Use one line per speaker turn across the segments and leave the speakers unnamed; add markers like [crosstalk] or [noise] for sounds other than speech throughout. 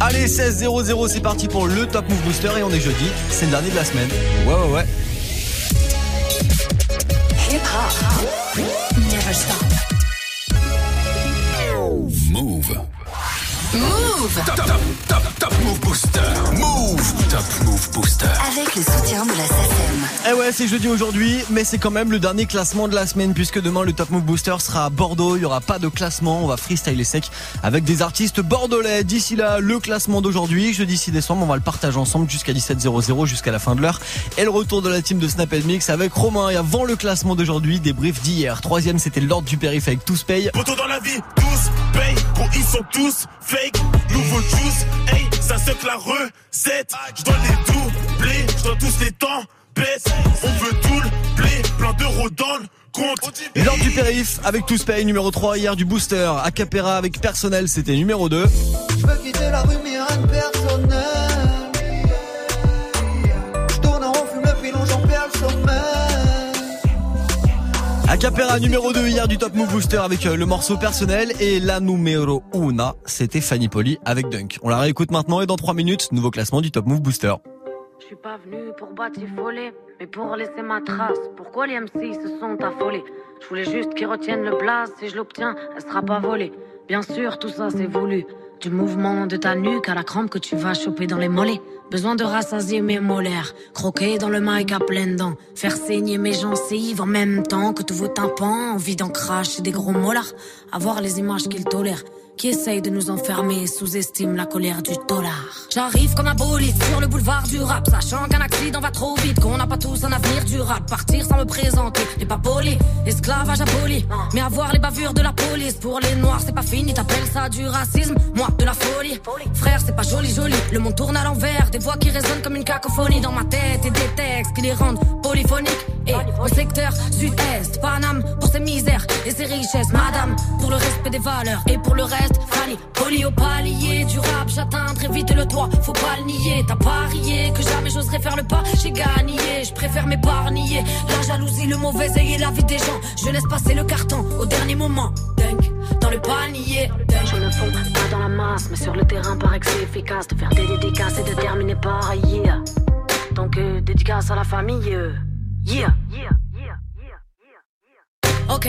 Allez, 16-0-0, c'est parti pour le Top Move Booster et on est jeudi, c'est le dernier de la semaine. Ouais, ouais, ouais. Hip -hop. Never stop.
Move. Move Top, top, top, top Move Booster Move Top Move Booster.
Avec le soutien de la SACEM
Eh ouais, c'est jeudi aujourd'hui, mais c'est quand même le dernier classement de la semaine puisque demain le Top Move Booster sera à Bordeaux, il y aura pas de classement, on va freestyler sec avec des artistes bordelais. D'ici là, le classement d'aujourd'hui, jeudi 6 décembre, on va le partager ensemble jusqu'à 17h00 jusqu'à la fin de l'heure. Et le retour de la team de Snap Mix avec Romain. Et avant le classement d'aujourd'hui, débrief d'hier. Troisième, c'était l'ordre du périph' avec Tous Paye.
dans la vie, tous paye, ils sont tous fake, nouveau juice, hey, ça c'est que la recette. Je dois les doubler, je dois tous les temps baisse. On veut tout le blé, plein d'euros dans le compte.
L'ordre du périph avec tous paye numéro 3 hier du booster. Acapera avec personnel, c'était numéro 2.
Je veux quitter la rue mais rien de personnel.
Acapera numéro 2 hier du Top Move Booster avec euh, le morceau personnel et la numéro 1 c'était Fanny Poli avec Dunk. On la réécoute maintenant et dans 3 minutes, nouveau classement du Top Move Booster.
Je suis pas venu pour batifoler, mais pour laisser ma trace. Pourquoi les MC se sont affolés? Je voulais juste qu'ils retiennent le blaze, si je l'obtiens, elle sera pas volée. Bien sûr, tout ça c'est voulu. Du mouvement de ta nuque à la crampe que tu vas choper dans les mollets. Besoin de rassasier mes molaires, croquer dans le mic à pleines dents, faire saigner mes gencives en même temps que tous vos tympans, envie d'en cracher des gros molars, avoir les images qu'ils tolèrent qui essaye de nous enfermer sous-estime la colère du dollar. J'arrive comme un bolide sur le boulevard du rap, sachant qu'un accident va trop vite, qu'on n'a pas tous un avenir durable. Partir sans me présenter. N'est pas poli, esclavage aboli. Mais avoir les bavures de la police. Pour les noirs, c'est pas fini, t'appelles ça du racisme, moi de la folie. Frère, c'est pas joli, joli. Le monde tourne à l'envers, des voix qui résonnent comme une cacophonie dans ma tête et des textes qui les rendent polyphoniques. Et au secteur sud-est, Paname pour ses misères et ses richesses, madame pour le respect des valeurs et pour le reste, Fanny, poli au palier du rap, j'atteindrai vite le toit, faut pas le nier, t'as parié que jamais j'oserais faire le pas, j'ai gagné, je préfère m'épargner, la jalousie, le mauvais œil et la vie des gens, je laisse passer le carton au dernier moment, Dunk, dans le panier, je me fonds pas dans la masse, mais sur le terrain paraît que c'est efficace de faire des dédicaces et de terminer par yeah. Donc euh, dédicace à la famille. Euh. Yeah. Yeah. Yeah. Yeah. Ok.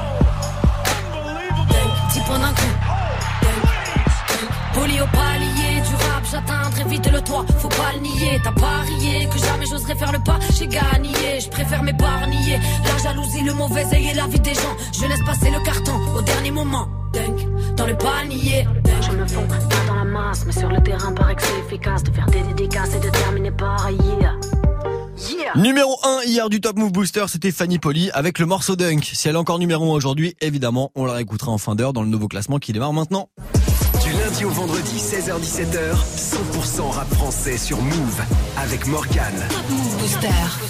10 points d'un coup. Poli au palier du rap, j'atteindrai vite le toit, faut pas le nier. T'as parié que jamais j'oserais faire le pas, j'ai gagné, je préfère m'épargner. La jalousie, le mauvais œil et la vie des gens, je laisse passer le carton au dernier moment. Dunk, dans le panier. Je me fonds pas dans la masse, mais sur le terrain paraît que c'est efficace de faire des dédicaces et de terminer par yeah.
Numéro 1 hier du Top Move Booster, c'était Fanny Poli avec le morceau Dunk. Si elle est encore numéro 1 aujourd'hui, évidemment, on la réécoutera en fin d'heure dans le nouveau classement qui démarre maintenant.
Lundi au vendredi, 16h-17h, 100% rap français sur Move avec Morgan.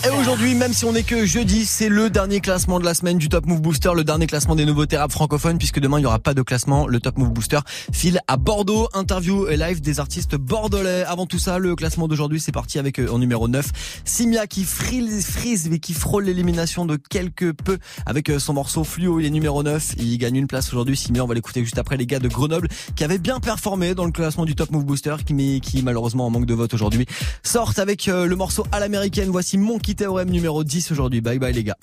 Et aujourd'hui, même si on est que jeudi, c'est le dernier classement de la semaine du Top Move Booster, le dernier classement des nouveaux rap francophones, puisque demain il n'y aura pas de classement. Le Top Move Booster file à Bordeaux, interview et live des artistes bordelais. Avant tout ça, le classement d'aujourd'hui, c'est parti avec euh, en numéro 9, Simia qui frise, frise et qui frôle l'élimination de quelque peu avec euh, son morceau Fluo. Il est numéro 9, il gagne une place aujourd'hui. Simia, on va l'écouter juste après les gars de Grenoble qui avaient bien performé dans le classement du Top Move Booster, qui, qui malheureusement en manque de vote aujourd'hui, sortent avec euh, le morceau à l'américaine. Voici Monkey Theorem numéro 10 aujourd'hui. Bye bye les gars.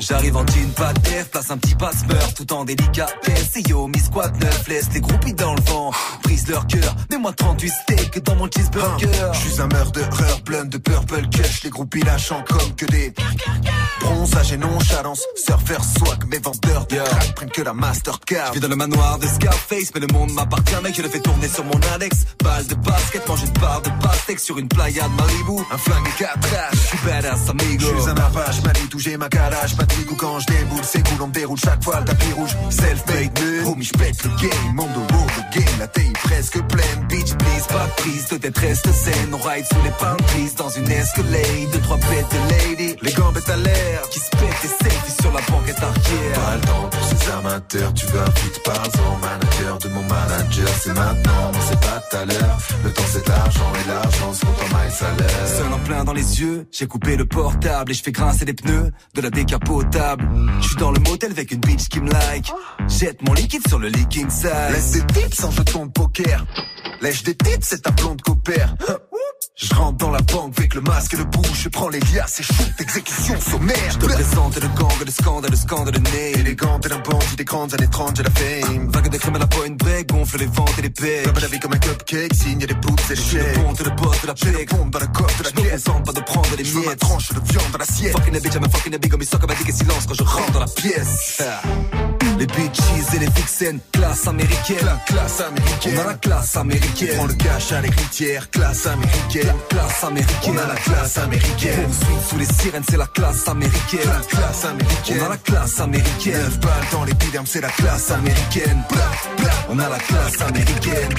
J'arrive en jean, pas de place un petit passe-meurt, tout en délicatesse. Et yo, mi squad neuf, laisse les groupies dans le vent. Brise leur cœur, mets-moi 38 steaks dans mon cheeseburger.
Je suis un murderer, plein de purple cush, les groupies lâchant comme que des bronzage et nonchalance. Surfer swag, mes vendeurs de crack prennent que la Mastercard.
Je vis dans le manoir de Scarface, mais le monde m'appartient, mec, je le fais tourner sur mon Alex. Balle de basket, mange une barre de pastèque sur une playa de Malibu.
Un flingue et quatre
Je suis badass, amigo.
Je suis un apache, Mali, touché ma calage, de ou quand je déboule, c'est cool, on déroule chaque fois le tapis rouge. Self-made man, homie, j'pète le game, monde au le game, la taille presque pleine. Bitch, please, pas de prise, de tête reste saine. On ride sous les palm dans une escalade, deux, trois bêtes de lady. Les gambettes à l'air, qui se pètent et selfies sur la banquette arrière.
Pas le temps pour ces amateurs, tu veux un feat, parle-en, manager de mon manager, c'est maintenant, non c'est pas tout à l'heure. Le temps c'est de l'argent et l'argent se compte en maille salaire.
Seul en plein dans les yeux, j'ai coupé le portable et je fais grincer les pneus de la décapotable. Je suis dans le motel avec une bitch qui me like. Jette mon liquide sur le leaking side.
Laisse des tips en jeton de poker. Lèche des tips, c'est ta blonde copère. Je rentre dans la banque avec le masque et le bouche, je prends les liasses et shoot, exécution sommaire.
Je te présente le gang, le scandale, le scandale, le nez.
Élégante et d'un bandit des grandes années 30, j'ai la fame.
Vague de crème à la point break, gonfle les ventes et les pecs.
Comme la vie comme un cupcake, signe des poutres et des
chèques. Je le ponte, le boss de la pec.
pompe dans la coque de la pièce.
Je pas de prendre les
Je veux ma
miettes.
tranche de viande dans l'assiette.
Fucking a bitch, I'm a fucking a big, comme il sort comme un dick et silence quand je rentre dans la pièce. Les bitches et les vixens, classe américaine.
La classe américaine.
On a la classe
On
américaine.
prend le cash à l'héritière, classe américaine.
classe américaine.
On a la classe américaine.
On sous les sirènes, c'est la classe américaine.
La classe américaine.
On a la classe américaine.
9 balles dans l'épiderme, c'est la classe américaine.
On a la classe américaine.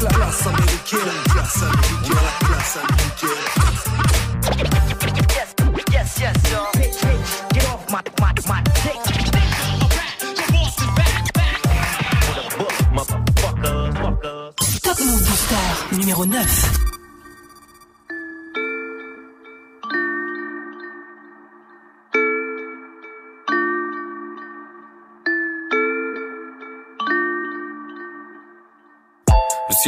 La classe américaine.
Classe américaine. La classe américaine.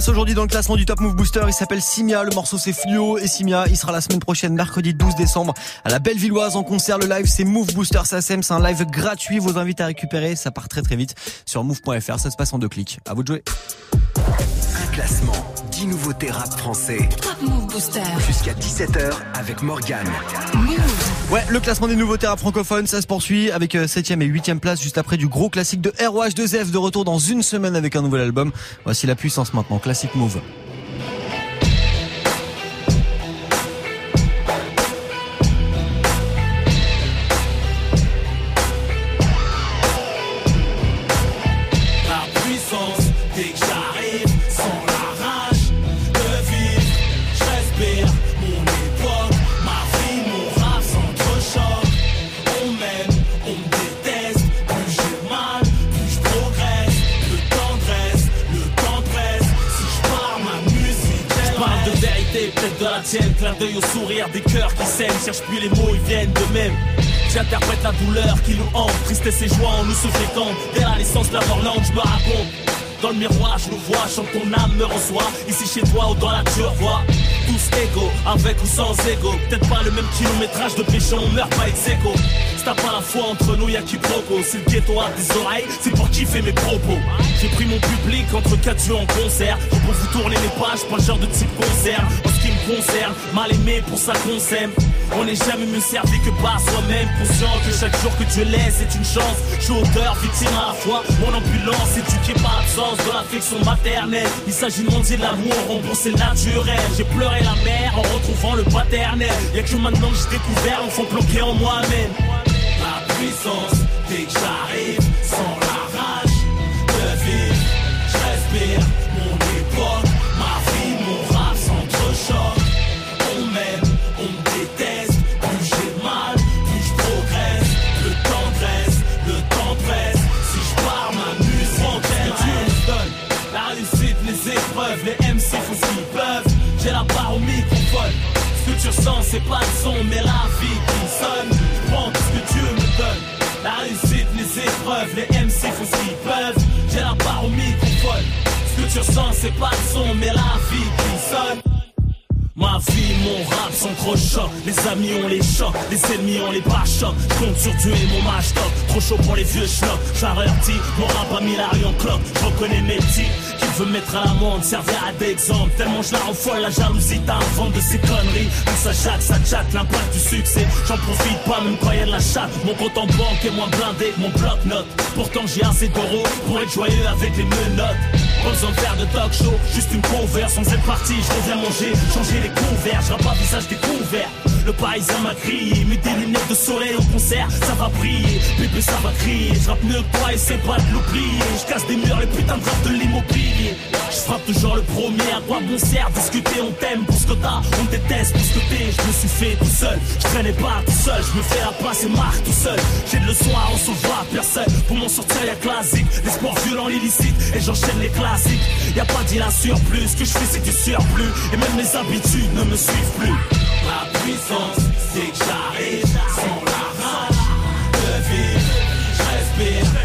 Place aujourd'hui dans le classement du Top Move Booster. Il s'appelle Simia. Le morceau c'est Fluo et Simia. Il sera la semaine prochaine, mercredi 12 décembre, à la Bellevilloise en concert. Le live c'est Move Booster SACM. C'est un live gratuit. Vos invités à récupérer. Ça part très très vite sur move.fr. Ça se passe en deux clics. À vous de jouer.
Un classement, 10 nouveautés rap français.
Top Move Booster.
Jusqu'à 17h avec Morgane.
Ouais, le classement des nouveautés rap francophones, ça se poursuit avec 7ème euh, et 8ème place juste après du gros classique de ROH2F de retour dans une semaine avec un nouvel album. Voici la puissance maintenant, classique move.
Clin d'œil au sourire des cœurs qui s'aiment, cherche plus les mots, ils viennent de même. J'interprète la douleur qui nous hante, tristesse et joie en nous fécondent. Dès la naissance, la je me raconte. Dans le miroir, je nous vois, chante ton âme me reçoit. Ici chez toi ou dans la tu vois. Tous égaux, avec ou sans ego. Peut-être pas le même kilométrage de péché, on meurt pas ex aequo. T'as pas la foi entre nous, y'a qui proco. Si le ghetto a des oreilles, c'est pour kiffer mes propos. J'ai pris mon public entre quatre yeux en concert. Pour vous tourner les pages, pas genre de type concert qui me concerne. Mal aimé pour ça qu'on s'aime. On n'est jamais mieux servi que par soi-même. Conscient que chaque jour que Dieu laisse est une chance. Je suis auteur, victime à la fois. Mon ambulance éduquée par l'absence de l'affection maternelle. Il s'agit de monter l'amour, rembourser le naturel. J'ai pleuré la mère en retrouvant le paternel. Y'a que maintenant que j'ai découvert l'enfant bloqué en moi-même. La puissance, dès que j'arrive, Tu ressens, c'est pas le son, mais la vie qui sonne. Je prends tout ce que Dieu me donne. La réussite, les épreuves, les MC font ce qu'ils peuvent. J'ai la barre au microphone. Ce que tu ressens, c'est pas le son, mais la vie qui sonne. Ma vie, mon rap chocs. Les amis ont les chocs, les ennemis ont les pas chocs. Compte sur Dieu et mon match top. Trop chaud pour les vieux schnocks. J'avertis, mon rap a mis la en cloque. Je reconnais mes petits veux mettre à l'amende, servir d'exemple. Tellement je la rends folle, la jalousie t'invente de ces conneries. Tout ça chatte, ça chatte, l'impact du succès. J'en profite pas, même quand y a de la chatte. Mon compte en banque est moins blindé mon bloc-notes. Pourtant j'ai assez d'euros pour être joyeux avec les menottes. Pas besoin de faire de talk show, juste une cover sans être parti. Je reviens manger, changer les couverts, je pas visage découvert. Le paysage m'a crié, mets des lunettes de soleil au concert, ça va briller, bébé ça va crier. Je rappe mieux que toi et c'est pas de l'oublier. Je casse des murs, les putains de de l'immobilier. Je frappe toujours le premier, à quoi bon Discuter, on t'aime pour ce que t'as, on déteste pour ce que t'es. Je me suis fait tout seul, je traînais pas tout seul, je me fais la place et marque tout seul. J'ai de leçons à recevoir, personne pour m'en sortir, y'a classique. Les sports violents, l'illicite, et j'enchaîne les classiques. Y a pas d'île à surplus, ce que je fais c'est du surplus. Et même mes habitudes ne me suivent plus. La puissance, c'est que j'arrive sans la rage de vivre. Je respire,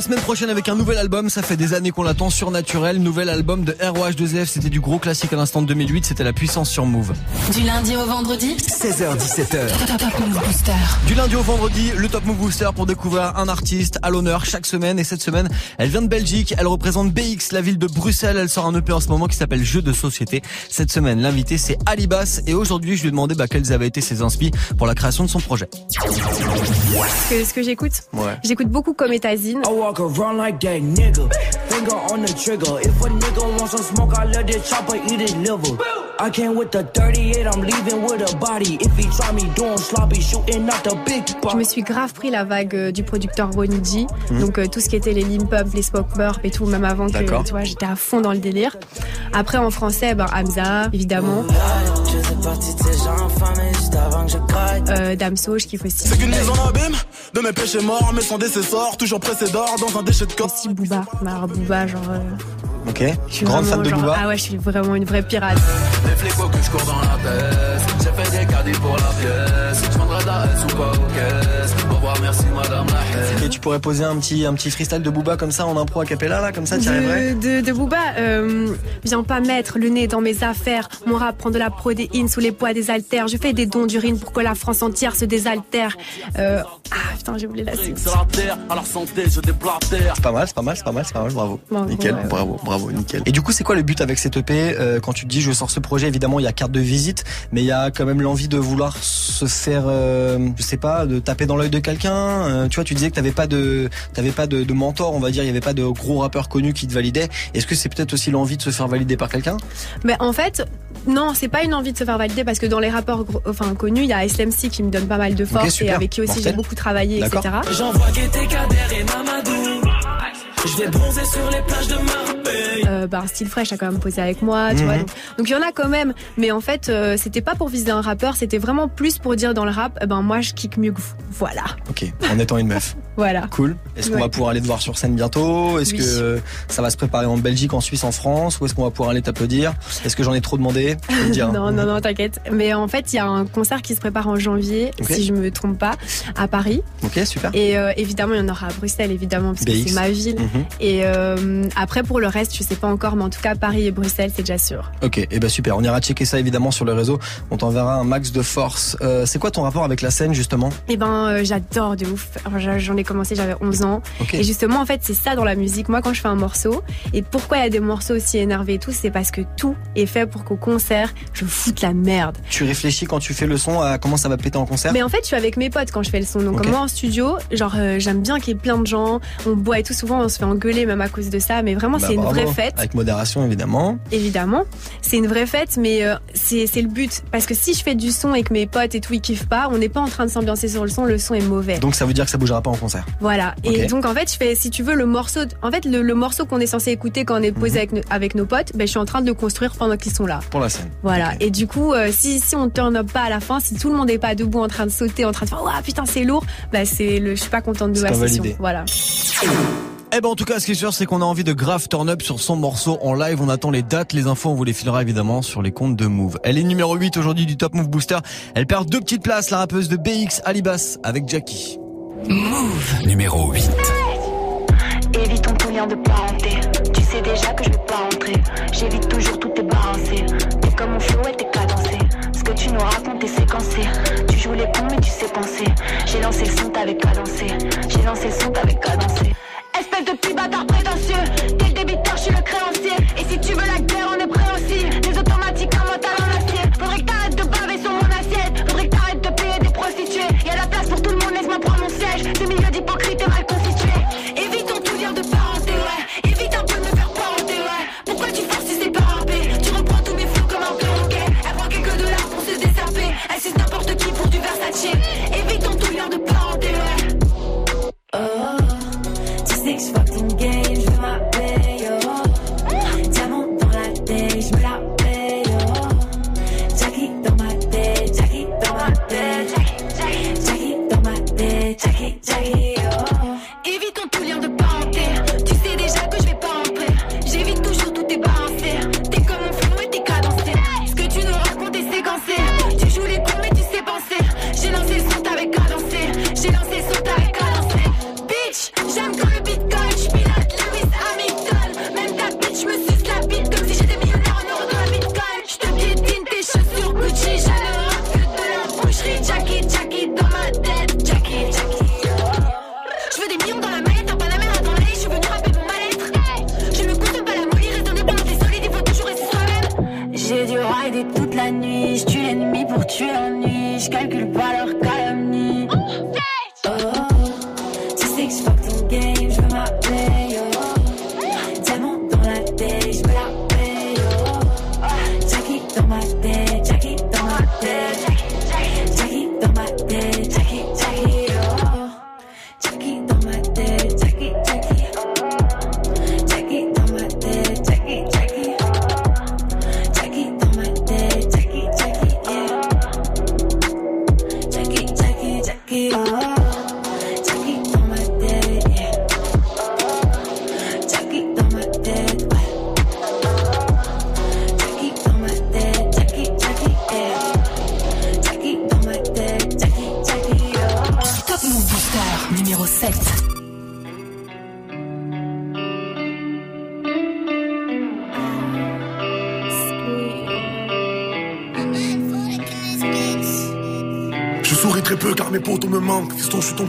la
semaine prochaine avec un nouvel album. Ça fait des années qu'on l'attend. Surnaturel, nouvel album de ROH2F. C'était du gros classique à l'instant de 2008. C'était la puissance sur Move.
Du lundi au vendredi?
16h17h.
Top Move Booster.
Du lundi au vendredi, le Top Move Booster pour découvrir un artiste à l'honneur chaque semaine. Et cette semaine, elle vient de Belgique. Elle représente BX, la ville de Bruxelles. Elle sort un EP en ce moment qui s'appelle Jeu de société. Cette semaine, l'invité c'est Alibas. Et aujourd'hui, je lui ai demandé bah, quels avaient été ses inspi pour la création de son projet.
Ce que, ce que j'écoute,
Ouais.
j'écoute beaucoup comme Étazine.
I walk around like that nigga. Finger on the trigger. If a nigga wants some smoke, I let this chopper eat his liver. I came with the 38, I'm leaving with a body. If he try me doing sloppy, shooting out the big
Je me suis grave pris la vague euh, du producteur Ronnie G.
Mhm.
Donc euh, tout ce qui était les limp up, les smoke burp et tout, même avant que tu vois, j'étais à fond dans le délire. Après en français, ben Hamza, évidemment.
Fais partie de ces gens infamés juste avant que je craque.
Euh, Damso, je kiffe aussi.
C'est qu'une mise en abîme de mes péchés morts, mais sans décessor, toujours pressé d'or dans un déchet de corps.
Aussi Booba. Bah, Booba, genre. euh,
Ok.
je suis
Grande fan
vraiment,
de
genre,
Booba.
Ah ouais, je suis vraiment une vraie pirate.
Les flics que je cours dans la tête J'ai fait des caddies pour la pièce Je vendrai de la S ou pas aux caisses revoir merci madame la haine
Et tu pourrais poser un petit, un petit freestyle de Booba comme ça en impro a cappella là, comme ça, tu arriverais
de, de, Booba, euh, viens pas mettre le nez dans mes affaires. Mon rap prend de la protéine sous les poids des haltères. Je fais des dons d'urine pour que la France entière se désaltère. Euh, ah putain, j'ai oublié la suite.
C'est
pas mal, c'est pas mal, c'est pas mal, c'est pas mal, bravo.
Bon,
nickel,
ouais,
bravo, bravo, nickel. Et du coup, c'est quoi le but avec cette EP euh, quand tu te dis je sors ce projet Évidemment, il y a carte de visite, mais il y a quand même l'envie de vouloir se faire, euh, je sais pas, de taper dans l'œil de quelqu'un. Euh, tu vois, tu disais que t'avais pas de, t'avais pas de, de mentor, on va dire, il y avait pas de gros rappeurs connus qui te validaient. Est-ce que c'est peut-être aussi l'envie de se faire valider par quelqu'un?
Mais en fait, non, c'est pas une envie de se faire valider parce que dans les rapports enfin, connus, il y a SLMC qui me donne pas mal de force et avec qui aussi j'ai beaucoup travaillé, etc.
J'envoie Kader et Mamadou. Je vais bronzer sur les plages de Marbella.
Euh, bah, Style Fresh a quand même posé avec moi, tu
Mhm.
vois. Donc donc il y en a quand même, mais en fait, euh, c'était pas pour viser un rappeur, c'était vraiment plus pour dire dans le rap, eh ben moi je kick mieux que vous. Voilà,
Ok, en étant une meuf. [laughs]
voilà.
Cool. Est-ce qu'on
Ouais.
va pouvoir aller te voir sur scène bientôt? Est-ce
Oui.
que ça va se préparer en Belgique, en Suisse, en France? Ou est-ce qu'on va pouvoir aller t'applaudir? Est-ce que j'en ai trop demandé? Dire. [laughs]
non, non, non, t'inquiète. Mais en fait, il y a un concert qui se prépare en janvier, si je me trompe pas, à Paris.
Ok, super.
Et euh, évidemment, il y en aura à Bruxelles, évidemment, parce que c'est ma ville.
Mhm.
Et euh, après, pour le reste, je sais pas encore, mais en tout cas, Paris et Bruxelles, c'est déjà sûr.
Ok, et ben super. On ira checker ça évidemment sur le réseau. On t'enverra un max de force. Euh, c'est quoi ton rapport avec la scène justement?
Eh ben, euh, j'adore de ouf. J'en ai commencé, j'avais 11 ans. Et justement, en fait, c'est ça dans la musique. Moi, quand je fais un morceau, et pourquoi il y a des morceaux aussi énervés et tout, c'est parce que tout est fait pour qu'au concert, je foute la merde.
Tu réfléchis quand tu fais le son à comment ça va péter en concert?
Mais en fait, je suis avec mes potes quand je fais le son. Donc, moi, en studio, genre, j'aime bien qu'il y ait plein de gens. On boit et tout. Souvent, on se fait engueuler même à cause de ça. Mais vraiment,
Bah,
c'est une vraie fête.
Avec modération évidemment.
Évidemment, c'est une vraie fête, mais euh, c'est le but. Parce que si je fais du son et que mes potes et tout ils kiffent pas, on n'est pas en train de s'ambiancer sur le son, le son est mauvais.
Donc ça veut dire que ça bougera pas en concert.
Voilà. Et donc en fait, je fais, si tu veux, le morceau, en fait, le, le morceau qu'on est censé écouter quand on est
Mhm.
posé avec, no- avec nos potes, ben je suis en train de le construire pendant qu'ils sont là.
Pour la scène.
Voilà. Et du coup, euh, si si on turn up pas à la fin, si tout le monde est pas debout en train de sauter, en train de faire, ouah putain c'est lourd, bah c'est le, je suis pas contente de
pas
session.
validé.
Voilà.
Eh ben en tout cas, ce qui est sûr, c'est qu'on a envie de grave turn up sur son morceau en live. On attend les dates, les infos, on vous les filera évidemment sur les comptes de Move. Elle est numéro 8 aujourd'hui du Top Move Booster. Elle perd deux petites places, la rappeuse de BX Alibas avec Jackie.
Move.
Numéro 8.
Évitons tout lien de parenté. Tu sais déjà que je veux pas rentrer. J'évite toujours tout tes balancé. T'es comme mon flow et t'es cadencé. Ce que tu nous racontes est séquencé. Tu joues les cons mais tu sais penser. J'ai lancé le son, t'avais cadencé. J'ai lancé le son, t'avais cadencé. Espèce de petit bâtard prétentieux. T'es le débiteur, je suis le créancier. Et si tu veux la guerre, on est prêt aussi. Les automatiques, un mental en acier. Faudrait que t'arrêtes de baver sur mon assiette. Faudrait que t'arrêtes de payer des prostituées. Y'a la place pour tout le monde, laisse-moi prendre mon siège. Ces milieux d'hypocrites et mal constitués. Évitons tout lien de parenté, ouais. Évite un peu de me faire parenté, ouais. Pourquoi tu forces si c'est pas râpé Tu reprends tous mes flots comme un perroquet. Elle prend quelques dollars pour se désherber. Elle suce n'importe qui pour du Versace. Évitons tout lien de parenté, ouais.
Oh, tu sais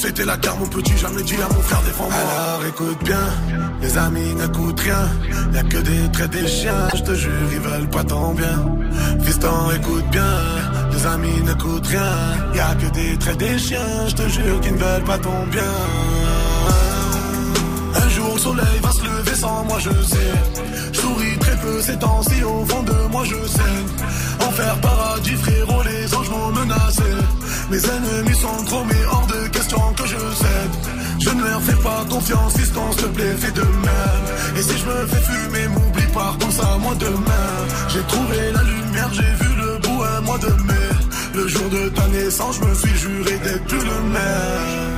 C'était la guerre, mon petit, jamais dit à mon frère défends-moi. Alors écoute bien, les amis n'écoutent rien. Y'a que des traits des chiens, je te jure, ils veulent pas ton bien. Fiston, écoute bien, les amis n'écoutent rien. Y'a que des traits des chiens, je te jure, qu'ils ne veulent pas ton bien. Un jour le soleil va se lever sans moi je sais Je souris très peu ces temps-ci au fond de moi je sais Enfer paradis frérot les anges m'ont menacé Mes ennemis sont trop mais hors de question que je cède. Je ne leur fais pas confiance fiston s'il te plaît fais de même. Et si je me fais fumer m'oublie pas pense à moi demain. J'ai trouvé la lumière j'ai vu le bout un mois de mai. Le jour de ta naissance je me suis juré d'être plus le même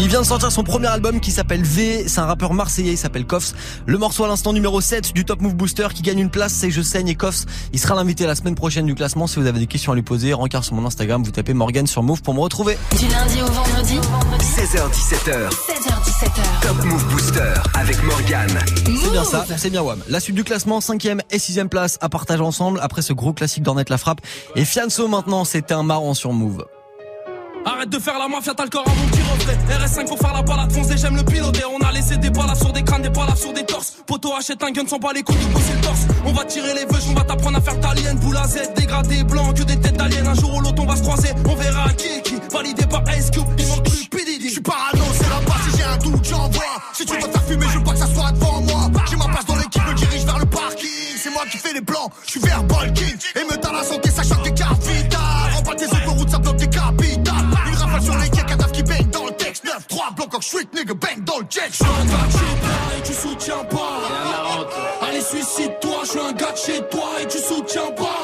Il vient de sortir son premier album qui s'appelle V, c'est un rappeur marseillais, il s'appelle Koffs. Le morceau à l'instant numéro 7 du Top Move Booster qui gagne une place, c'est Je saigne et Koffs. Il sera l'invité la semaine prochaine du classement. Si vous avez des questions à lui poser, rencard sur mon Instagram, vous tapez Morgan sur Move pour me retrouver.
Du lundi au vendredi
16h17h.
16h17h.
Top Move Booster avec Morgan.
C'est bien ça, c'est bien Wam. La suite du classement, 5ème et 6ème place à partager ensemble après ce gros classique d'Ornette la frappe. Et Fianso maintenant, c'était un marrant sur Move.
Arrête de faire la mafia, t'as le corps à mon petit reflet. RS5 pour faire la balade, foncé, j'aime le piloter. On a laissé des balles sur des crânes, des balles sur des torses. Poto achète un gun sans pas les couilles, c'est le torse. On va tirer les vœux, on va t'apprendre à faire t'alien. Boule à Z, dégradé, blanc, que des têtes d'aliens. Un jour ou l'autre, on va se croiser. On verra qui est qui. Validé par Ice Cube, il manque plus.
Je suis parano, c'est la base, si j'ai un doute, j'envoie. Si tu veux faire fumer, je veux pas que ça soit devant moi. J'ai ma place dans l'équipe, me dirige vers le parking. C'est moi qui fais les plans, je suis verbal king. Et me dans la santé, ça choque des cartes 9-3, bloc en street, nigga, bang dans le jet.
Je suis un gars de chez toi et tu soutiens pas. Allez, suicide-toi, je suis un gars de chez toi et tu soutiens pas.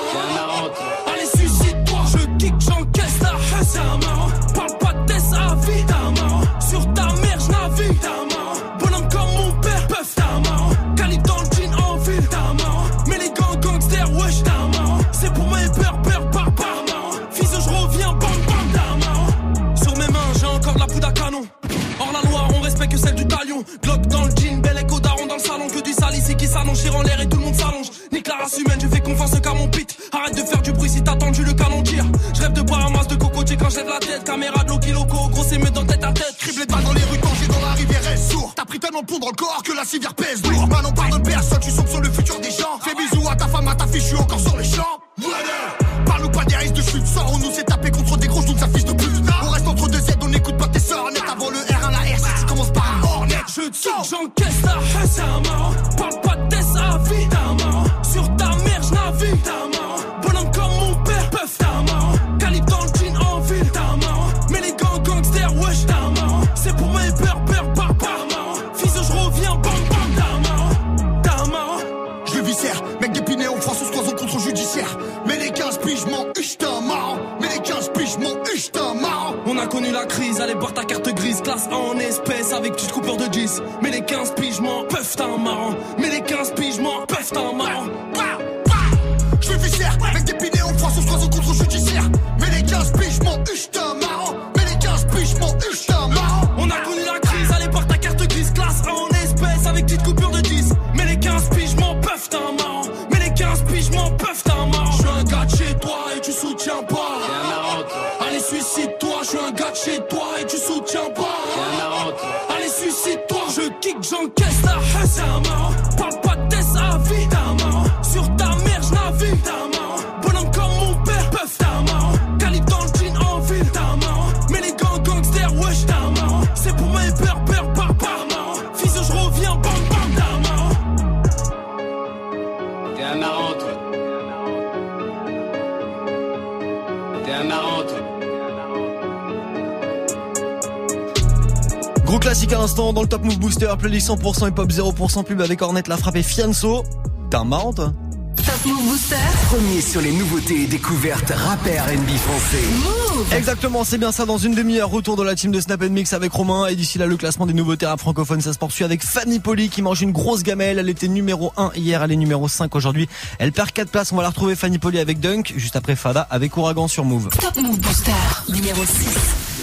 Dans
le
Top Move Booster, playlist 100% hip hop 0% pub avec Ornette, la frappe et Fianso. T'es un marrant toi
Top Move Booster.
Premier sur les nouveautés et découvertes rappeurs NB français.
Exactement, c'est bien ça. Dans une demi-heure, retour de la team de Snap Mix avec Romain. Et d'ici là, le classement des nouveautés rap francophones, ça se poursuit avec Fanny Poli qui mange une grosse gamelle. Elle était numéro 1 hier, elle est numéro 5 aujourd'hui. Elle perd 4 places. On va la retrouver Fanny Poli avec Dunk, juste après Fada avec Ouragan sur Move.
Top Move Booster numéro 6.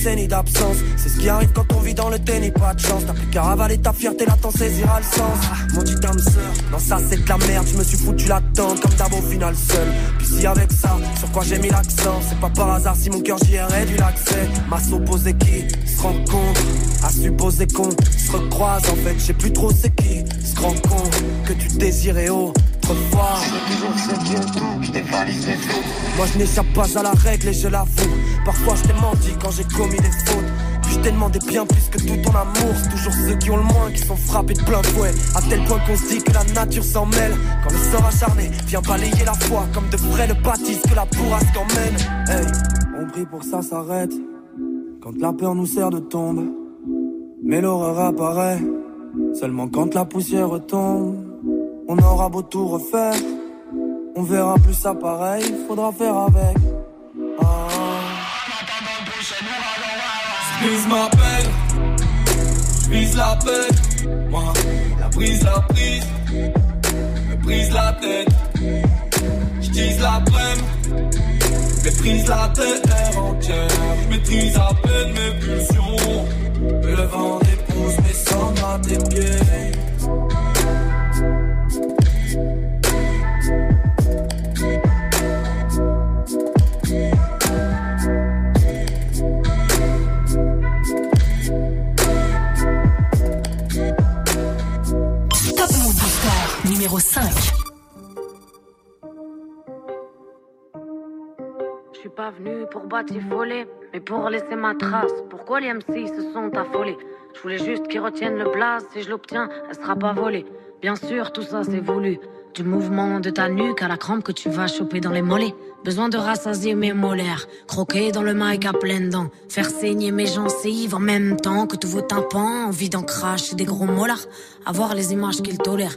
Décennies d'absence. C'est ce qui arrive quand on vit dans le déni, pas de chance. T'as plus qu'à ravaler ta fierté, là t'en saisiras le sens. Mon dit âme sœur, non ça c'est de la merde. Je me suis foutu tente comme d'abord au final seul. Puis si avec ça, sur quoi j'ai mis l'accent, c'est pas par hasard si mon cœur j'y ai réduit l'accès. Ma s'opposer qui se rencontre, à supposer qu'on se recroise. En fait, je sais plus trop c'est qui se rend compte que tu désirais Moi je n'échappe pas à la règle et je l'avoue. Parfois je t'ai menti quand j'ai commis des fautes. Puis je t'ai demandé bien plus que tout ton amour. Toujours ceux qui ont le moins qui sont frappés de plein fouet. À tel point qu'on se dit que la nature s'en mêle. Quand le sort acharné vient balayer la foi comme de frais le baptiste que la bourrasque emmène. Hey, on prie pour ça s'arrête. Quand la peur nous sert de tombe. Mais l'horreur apparaît seulement quand la poussière tombe. On aura beau tout refaire, on verra plus ça pareil. Faudra faire avec. Ah.
Ma peine, j'vise la peine. Moi, la brise, la prise, me brise la tête. J'tise la brème, méprise la terre entière. J'maîtrise à peine mes pulsions. Le vent dépousse mes cendres à tes pieds.
Suis pas venu pour batifoler, mais pour laisser ma trace. Pourquoi les MC se sont affolés? Je voulais juste qu'ils retiennent le blaze. Si je l'obtiens, elle sera pas volée. Bien sûr, tout ça c'est voulu. Du mouvement de ta nuque à la crampe que tu vas choper dans les mollets. Besoin de rassasier mes molaires. Croquer dans le mic à pleines dents. Faire saigner mes gencives en même temps que tous vos tympans. Envie d'en cracher des gros molars. Avoir les images qu'ils tolèrent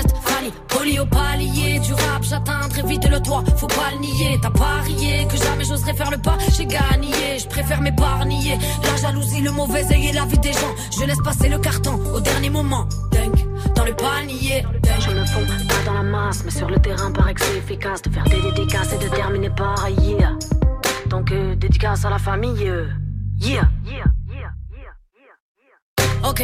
Fanny, poli au palier du rap, j'atteins très vite le toit, faut pas le nier. T'as parié que jamais j'oserais faire le pas, j'ai gagné, je préfère m'épargner. La jalousie, le mauvais œil et la vie des gens, je laisse passer le carton au dernier moment. Dunk, dans le panier. Je me fonds pas dans la masse, mais sur le terrain, paraît que c'est efficace de faire des dédicaces et de terminer par yeah. Donc, euh, dédicace à la famille, euh, yeah. yeah. Ok.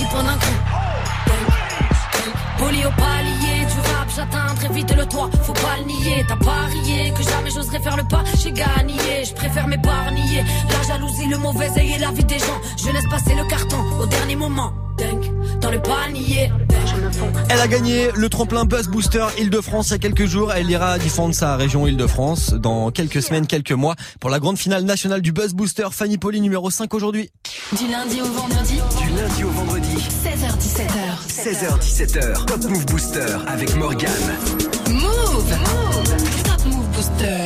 10 points d'un coup. Poli au palier du rap, j'atteins très vite le toit, faut pas le nier. T'as parié que jamais j'oserais faire le pas, j'ai gagné, je préfère m'épargner. La jalousie, le mauvais œil et la vie des gens, je laisse passer le carton au dernier moment. Dans le panier.
Elle a gagné le tremplin Buzz Booster Île-de-France il y a quelques jours. Elle ira défendre sa région Île-de-France dans quelques semaines, quelques mois pour la grande finale nationale du Buzz Booster. Fanny Poli numéro 5 aujourd'hui.
Du lundi au vendredi.
Du lundi au vendredi.
16h17h.
16h17h. Top Move Booster avec Morgan.
Move. Top Move Booster.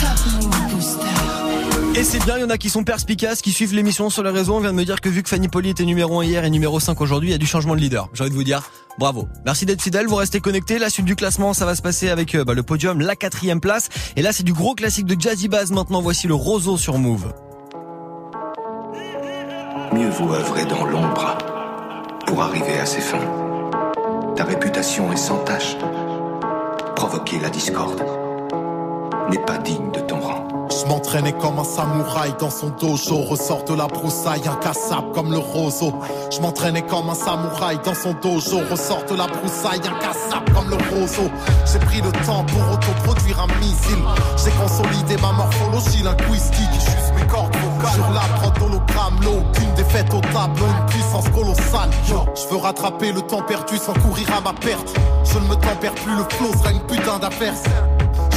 Top Move Booster.
Et c'est bien, il y en a qui sont perspicaces, qui suivent l'émission sur les réseaux. On vient de me dire que vu que Fanny Poli était numéro 1 hier et numéro 5 aujourd'hui, il y a du changement de leader. J'ai envie de vous dire bravo. Merci d'être fidèle, vous restez connectés. La suite du classement, ça va se passer avec euh, bah, le podium, la quatrième place. Et là, c'est du gros classique de Jazzy Bass maintenant. Voici le roseau sur Move.
Mieux vaut œuvrer dans l'ombre pour arriver à ses fins. Ta réputation est sans tache. Provoquer la discorde n'est pas digne de ton rang.
Je m'entraînais comme un samouraï dans son dojo, ressort de la broussaille, incassable comme le roseau. Je m'entraînais comme un samouraï dans son dojo, ressort de la broussaille, incassable comme le roseau. J'ai pris le temps pour autoproduire un missile. J'ai consolidé ma morphologie linguistique, juste mes cordes vocales. Sur la prod hologramme, l'eau, défaite au tableau, une puissance colossale. Je veux rattraper le temps perdu sans courir à ma perte. Je ne me tempère plus, le flow sera une putain d'averse.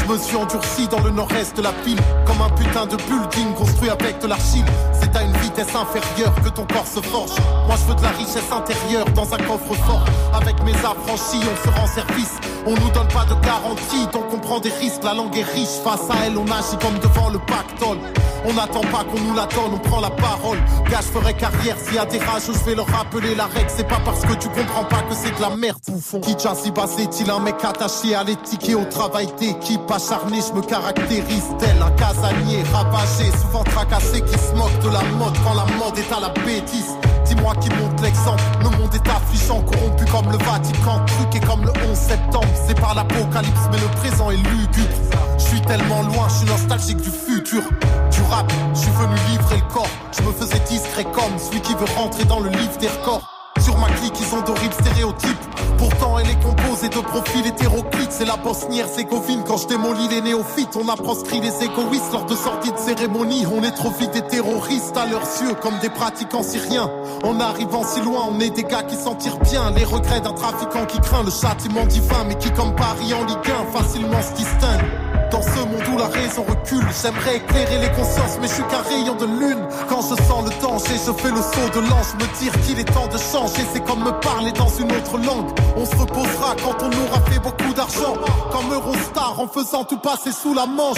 Je me suis endurci dans le nord-est de la ville Comme un putain de building construit avec de l'argile. C'est à une vitesse inférieure que ton corps se forge. Moi je veux de la richesse intérieure dans un coffre fort Avec mes affranchis on se rend service. On nous donne pas de garantie. Donc on prend des risques La langue est riche. Face à elle on agit comme devant le pactole. On n'attend pas qu'on nous la donne, on prend la parole. Gars, je ferai carrière s'il y a des rages, je vais leur rappeler la règle. C'est pas parce que tu comprends pas que c'est de la merde, bouffon. Qui si est-il un mec attaché à l'éthique et au travail d'équipe? Acharné, je me caractérise tel un casanier ravagé, souvent tracassé qui se moque de la mode quand la mode est à la bêtise? Dis-moi qui monte l'exemple. Le monde est affligeant, corrompu comme le Vatican, truqué comme le 11 septembre. C'est pas l'apocalypse, mais le présent est lugubre. Je suis tellement loin, je suis nostalgique du futur. Du rap, je suis venu livrer le corps. Je me faisais discret comme celui qui veut rentrer dans le livre des records. Sur ma clique, ils ont d'horribles stéréotypes. Pourtant, elle est composée de profils hétéroclites. C'est la bosnie herzégovine quand je démolis les néophytes. On a proscrit les égoïstes lors de sorties de cérémonie. On est trop vite des terroristes à leurs yeux, comme des pratiquants syriens. En arrivant si loin, on est des gars qui s'en tirent bien. Les regrets d'un trafiquant qui craint le châtiment divin, mais qui, comme Paris en Ligue 1, facilement se distingue. Dans ce monde où la raison recule, j'aimerais éclairer les consciences, mais je suis qu'un rayon de lune. Quand je sens le danger, je fais le saut de l'ange, me dire qu'il est temps de changer. C'est comme me parler dans une autre langue. On se reposera quand on aura fait beaucoup d'argent. Comme Eurostar en faisant tout passer sous la manche.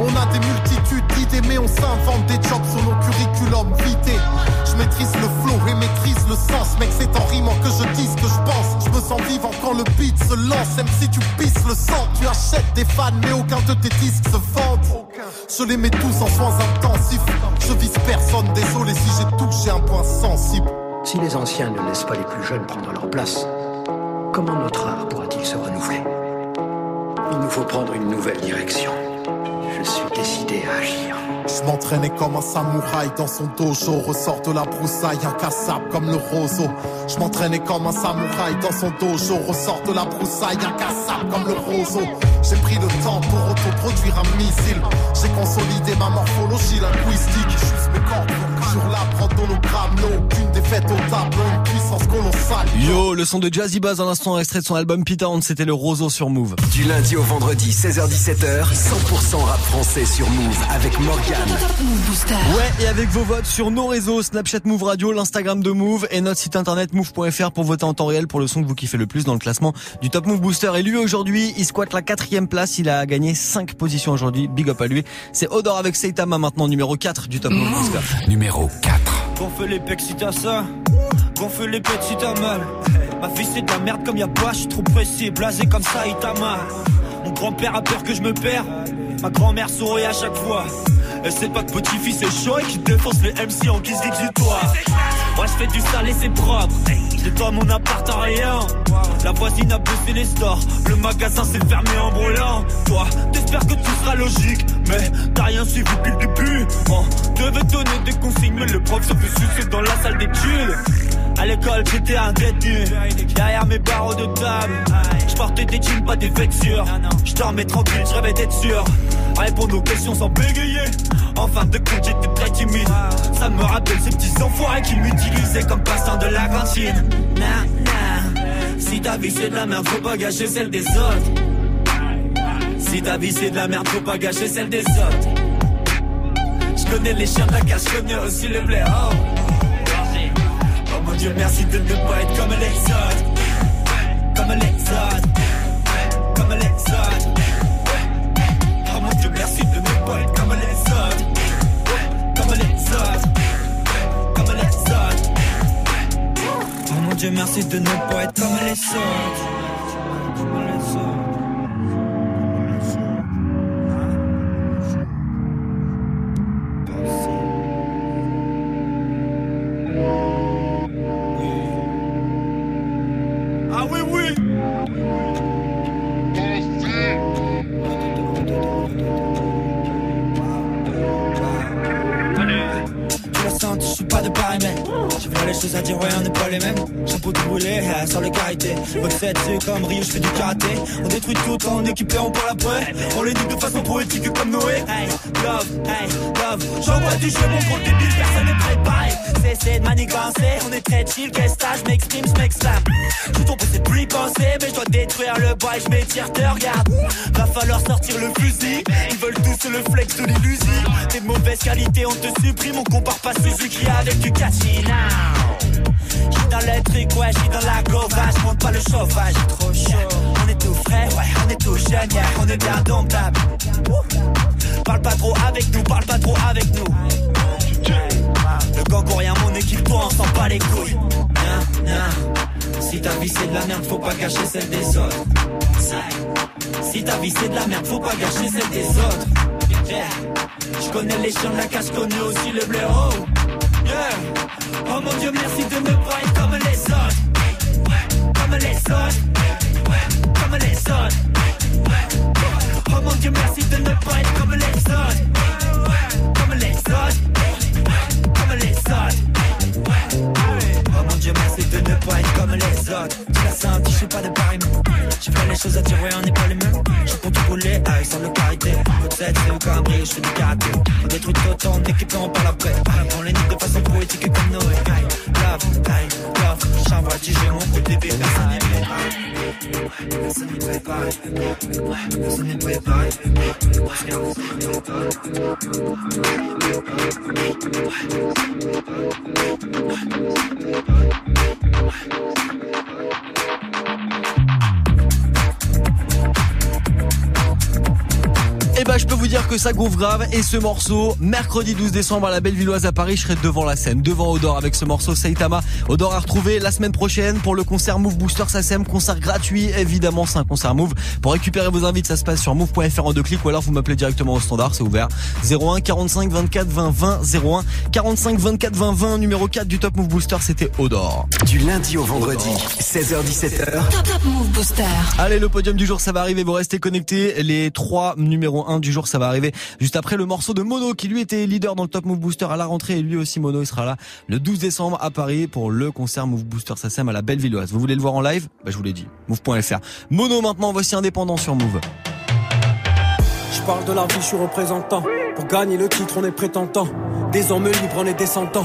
On a des multitudes d'idées, mais on s'invente des jobs sur nos curriculums vités. Je maîtrise le flow et maîtrise le sens, mec. C'est en rimant que je dis ce que je pense. Je me sens vivant quand le beat se lance. Même si tu pisses le sang, des fans, mais aucun de tes disques se vendent. Je les mets tous en soins intensifs. Je vise personne, désolé si j'ai touché un point sensible.
Si les anciens ne laissent pas les plus jeunes prendre leur place, comment notre art pourra-t-il se renouveler? Il nous faut prendre une nouvelle direction. Je suis décidé à agir.
Je m'entraînais comme un samouraï dans son dojo, ressort de la broussaille, incassable comme le roseau. Je m'entraînais comme un samouraï dans son dojo, ressort de la broussaille, incassable comme le roseau. J'ai pris le temps pour autoproduire un missile. J'ai consolidé ma morphologie linguistique. Juste mes aucune défaite au tableau, une puissance.
Yo, le son de Jazzy Bass dans l'instant extrait de son album Peter Hand, c'était le roseau sur Move.
Du lundi au vendredi, 16h17h, 100% rap français sur Move avec Morgan.
Ouais, et avec vos votes sur nos réseaux, Snapchat Move Radio, l'Instagram de Move et notre site internet move.fr pour voter en temps réel pour le son que vous kiffez le plus dans le classement du Top Move Booster. Et lui aujourd'hui, il squatte la quatrième place, il a gagné 5 positions aujourd'hui, big up à lui. C'est Odor avec Seitama maintenant numéro 4 du Top Move Booster.
Numéro 4.
Gonfle les pecs si t'as ça, gonfle les pecs si t'as mal. Ma fille c'est de la merde comme y'a pas, je suis trop pressé, blasé comme ça, il t'a mal. Mon grand-père a peur que je me perds, ma grand-mère sourit à chaque fois. Elle sait pas que petit-fils est chaud et qu'il défonce les MC en guise d'exutoire. Moi je fais du sale et c'est propre. J'ai toi mon appart en rien. La voisine a baissé les stores. Le magasin s'est fermé en brûlant. Toi, t'espères que tout sera logique. Mais t'as rien suivi depuis le début. On devait donner des consignes, mais le prof se fait sucer dans la salle d'études. À l'école, j'étais un détenu. Derrière mes barreaux de table, je portais des jeans, pas des vêtures. Je dormais tranquille, je rêvais d'être sûr. Répondre aux questions sans bégayer. En fin de compte, j'étais Ça me rappelle ces petits enfoirés qui m'utilisaient comme passant de la cantine. Nah. Si ta vie c'est de la merde, faut pas gâcher celle des autres. Si ta vie c'est de la merde, faut pas gâcher celle des autres. Je connais les chiens de la cache, je connais aussi les blés. Oh. Oh mon Dieu, merci de ne pas être comme les autres. Comme les autres. Dieu, merci de ne pas être comme les autres. 7 comme Rio, je fais du karaté. On détruit tout en on prend la preuve. On les dit de façon poétique comme Noé. Hey, love, hey, love. J'envoie du jeu, mon gros débile, personne n'est préparé. C'est de manigancer, on est très chill, qu'est-ce que je m'exprime, je m'exclame. Tout ton peut plus penser, mais je dois détruire le bois je m'étire, te regarde. Va falloir sortir le fusil, ils veulent tous le flex de l'illusie. T'es de mauvaise qualité, on te supprime, on compare pas Suzuki avec du Katina dans le ouais, j'suis dans la gauvache, monte pas le chauffage, trop chaud. On est tout frais, ouais, on est tout jeune, on est bien domptable. Parle pas trop avec nous, parle pas trop avec nous. Le gang rien, mon équipe, on s'en bat les couilles. Si ta vie c'est de la merde, faut pas gâcher celle des autres. Si ta vie c'est de la merde, faut pas gâcher celle des autres. Je connais les chiens de la casse, connais aussi le blaireau. Yeah. Oh mon dieu, merci de pas être comme les autres. Comme les autres. Comme les autres. Oh mon dieu, merci de pas être comme les autres. Comme les autres. Comme les autres. Oh mon dieu, merci de ne pas être comme les autres. Tu l'as senti, je suis pas de Paris. J'ai fait les choses à tirer, on n'est pas les mêmes. J'ai pour tout rouler, avec sans le carité. Peut-être c'est au je du karaté. On détruit autant, on équipe, on parle après. On les nique de façon poétique comme Noé. Love, love. J'envoie j'ai mon coup n'est préparé. Personne. Personne n'est préparé.
Et bah je peux vous dire que ça groove grave et ce morceau mercredi 12 décembre à la Bellevilloise à Paris je serai devant la scène devant Odor avec ce morceau Saitama Odor à retrouver la semaine prochaine pour le concert Move Booster SACEM concert gratuit évidemment c'est un concert Move pour récupérer vos invites ça se passe sur move.fr en deux clics ou alors vous m'appelez directement au standard c'est ouvert 01 45 24 20 20 01 45 24 20 20 numéro 4 du Top Move Booster c'était Odor
Du lundi au vendredi 16h17h
Top Top Move Booster.
Allez, le podium du jour, ça va arriver. Vous restez connectés. Les trois numéros 1 du jour, ça va arriver juste après le morceau de Mono, qui lui était leader dans le Top Move Booster à la rentrée. Et lui aussi, Mono, il sera là le 12 décembre à Paris pour le concert Move Booster SACEM à la Bellevilloise. Vous voulez le voir en live? Bah, je vous l'ai dit. Move.fr. Mono, maintenant, voici indépendant sur Move.
Je parle de la vie, je suis représentant. Pour gagner le titre, on est prétentant. Des hommes libres, on est descendants.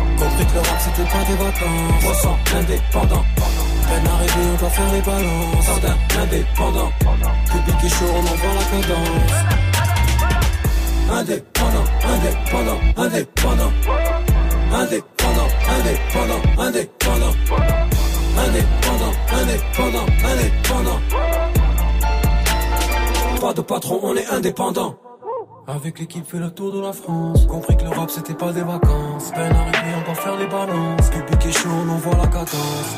Compris que c'était pas des vacances. Ressent indépendant. Peine arrivée, on doit faire les balances. Jardin indépendant. Public et chaud, on envoie la cadence. Indépendant, indépendant, indépendant. Indépendant, indépendant, indépendant. Indépendant, indépendant, indépendant. Pas de patron, on est indépendant. Avec l'équipe fait le tour de la France. Compris que le rap c'était pas des vacances. Peine arrivée on doit faire les balances. Public chaud on envoie la cadence.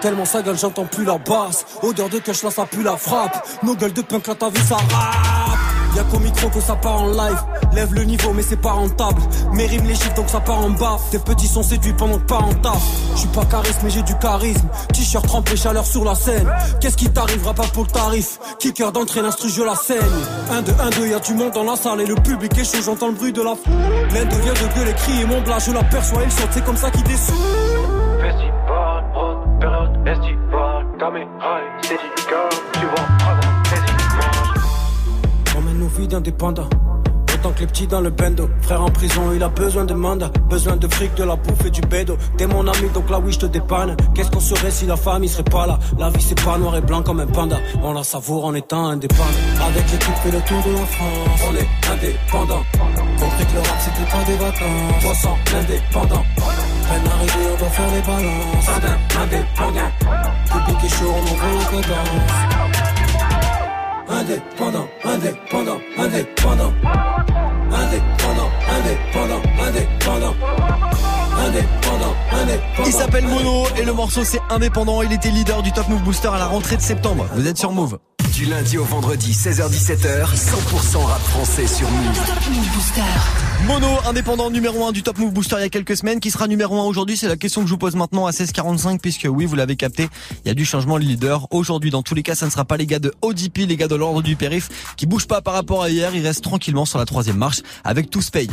Tellement ça gueule j'entends plus la basse. Odeur de cash là ça pue la frappe. Nos gueules de punk là t'as vu ça rap Y'a qu'au micro que ça part en live. Lève le niveau mais c'est pas rentable. Mes rimes les chiffres donc ça part en bas. Tes petits sont séduits pendant que pas en taf Je suis pas charisme mais j'ai du charisme. T-shirt trempé chaleur sur la scène. Qu'est-ce qui t'arrivera pas pour le tarif? Kicker d'entrée l'instru je la scène 1 2 1 2 y'a du monde dans la salle et le public est chaud j'entends le bruit de la foule L'un devient de gueule et crier mon blas je l'aperçois il saute c'est comme ça qu'il descend.
Festival, hot, période
Vies d'indépendants. Autant que les petits dans le bendo. Frère en prison, il a besoin de mandat. Besoin de fric, de la bouffe et du bédo. T'es mon ami, donc là oui, je te dépanne. Qu'est-ce qu'on serait si la famille serait pas là? La vie, c'est pas noir et blanc comme un panda. On la savoure en étant indépendant. Avec l'équipe, fait le tour de la France. On est indépendant. Compris que le rap, c'était pas des vacances. 300 indépendant. Peine arrivée, on doit faire les balances. Indépendant. Public est chaud, on envoie la cadence. Indépendant, indépendant.
Il s'appelle Mono et le morceau c'est indépendant. Il était leader du Top Move Booster à la rentrée de septembre. Vous êtes sur Move.
Du lundi au vendredi, 16h17h, 100% rap français sur Move.
Mono, indépendant numéro 1 du Top Move Booster il y a quelques semaines, qui sera numéro 1 aujourd'hui C'est la question que je vous pose maintenant à 16h45, puisque oui, vous l'avez capté, il y a du changement de leader. Aujourd'hui, dans tous les cas, ça ne sera pas les gars de ODP, les gars de l'ordre du périph, qui bougent pas par rapport à hier, ils restent tranquillement sur la troisième marche, avec tous paye.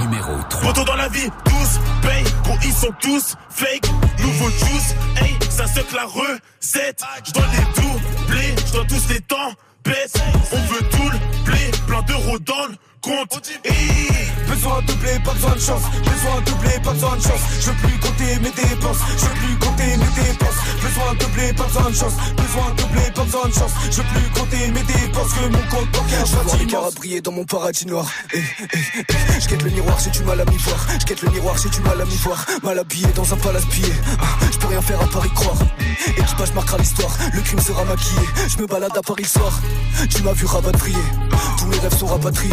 Numéro 3.
Autant dans la vie, tous payent, ils sont tous fake. Nouveau juice, hey, ça se la recette. Je dois les doubler, je dois tous les temps baisse. On veut tout le blé, plein d'euros dans le compte.
Besoin de blé, pas besoin de chance. Besoin de blé, pas besoin de chance. Je veux plus compter mes dépenses. Je veux plus compter mes dépenses. Besoin de blé, pas besoin de chance. Besoin de blé, pas besoin de chance. Je veux plus compter mes dépenses. Que mon compte bancaire Je vois les immense. briller dans mon paradis noir. Eh, eh, eh. Je guette le miroir, j'ai du mal à m'y voir. Je guette le miroir, j'ai du mal à m'y voir. Mal habillé dans un palace pillé. Ah, Je peux rien faire à part y croire. Équipage marquera l'histoire. Le crime sera maquillé. Je me balade à Paris le soir. Tu m'as vu rapatrier. Tous mes rêves sont rapatriés.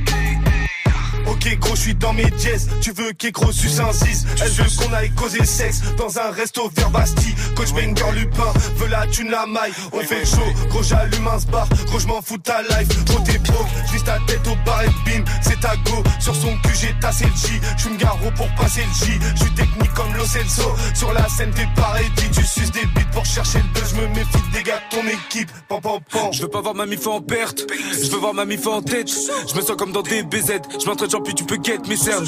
Ok gros je suis dans mes jazz Tu veux qu'écro suce un 6 Elle veut qu'on aille causer sexe Dans un resto vers Bastille. Coach Banger Lupin Veut la thune la maille. On fait chaud Gros j'allume un bar Gros je m'en fous de ta life. Gros t'es broke. J'vise ta tête au bar et bim C'est ta go. Sur son cul j'ai tassé le J. J'suis garo pour passer le J. J'suis technique comme Lo Celso. Sur la scène t'es pareil Tu suces des bites pour chercher le buzz. Je me méfie des gars de ton équipe. Pam pam pam
Je veux pas voir ma mif en perte, je veux voir ma mif en tête. Je me sens comme dans des BZ, je m'entraîne puis tu peux get mes cernes.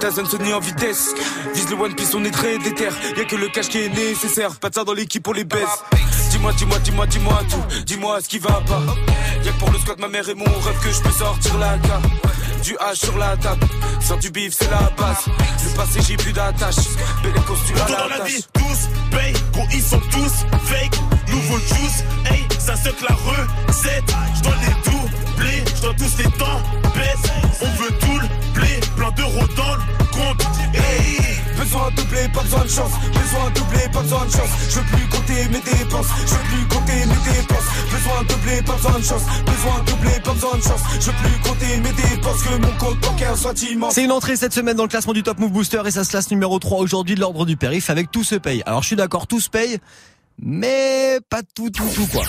Ta zone Sony en vitesse, vise le One Piece, on est très déter. Y'a que le cash qui est nécessaire, pas de ça dans l'équipe, on les baisse. Dis-moi, dis-moi, dis-moi, dis-moi tout, dis-moi ce qui va pas. Y'a que pour le squat, ma mère et mon rêve que je peux sortir la carte. Du H sur la table, sort du bif, c'est la base. Le passé, j'ai plus d'attache, belle costume à la
la vie, tous payent, gros ils sont tous fake. Nouveau juice, hey, ça se la recette. Je dois les doubler, je dois tous les temps baisse. On veut tout le blé, plein d'euros dans le compte. Hey.
Besoin de blé, pas besoin de chance. Besoin de blé, pas besoin de chance. Je veux plus compter mes dépenses. Je veux plus compter mes dépenses. Besoin de blé, pas besoin de chance. Besoin de blé, pas besoin de chance. Je veux plus compter mes dépenses. Que mon compte bancaire soit immense.
C'est une entrée cette semaine dans le classement du Top Move Booster et ça se classe numéro 3 aujourd'hui de l'ordre du périph avec tout se paye. Alors je suis d'accord, tout se paye, mais pas tout, tout, tout quoi.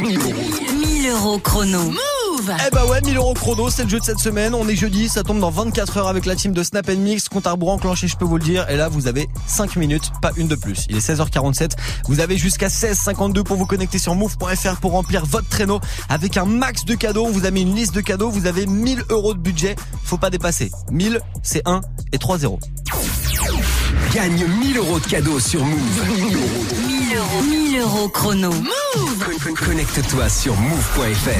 1000 euros chrono. Move
Eh bah ouais, 1000 euros chrono, c'est le jeu de cette semaine. On est jeudi, ça tombe dans 24 heures avec la team de Snap Mix. Compte à rebours enclenché, je peux vous le dire. Et là, vous avez 5 minutes, pas une de plus. Il est 16h47. Vous avez jusqu'à 16h52 pour vous connecter sur move.fr pour remplir votre traîneau avec un max de cadeaux. On vous a mis une liste de cadeaux. Vous avez 1000 euros de budget. Faut pas dépasser. 1000, c'est 1 et 3 zéros.
Gagne 1000 euros de cadeaux sur Move.
1000 euros. 1000 euros chrono. Move
Con- Connecte-toi sur move.fr.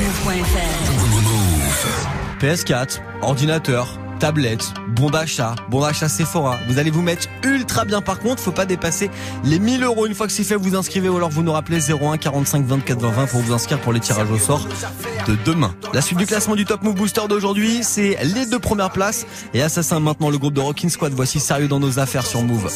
PS4, ordinateur, tablette, bon d'achat, bon d'achat Sephora. Vous allez vous mettre ultra bien. Par contre, faut pas dépasser les 1000 euros. Une fois que c'est fait, vous inscrivez ou alors vous nous rappelez 01 45 24 20 20 pour vous inscrire pour les tirages au sort de demain. La suite du classement du Top Move Booster d'aujourd'hui, c'est les deux premières places. Et Assassin maintenant le groupe de Rockin' Squad. Voici sérieux dans nos affaires sur Move.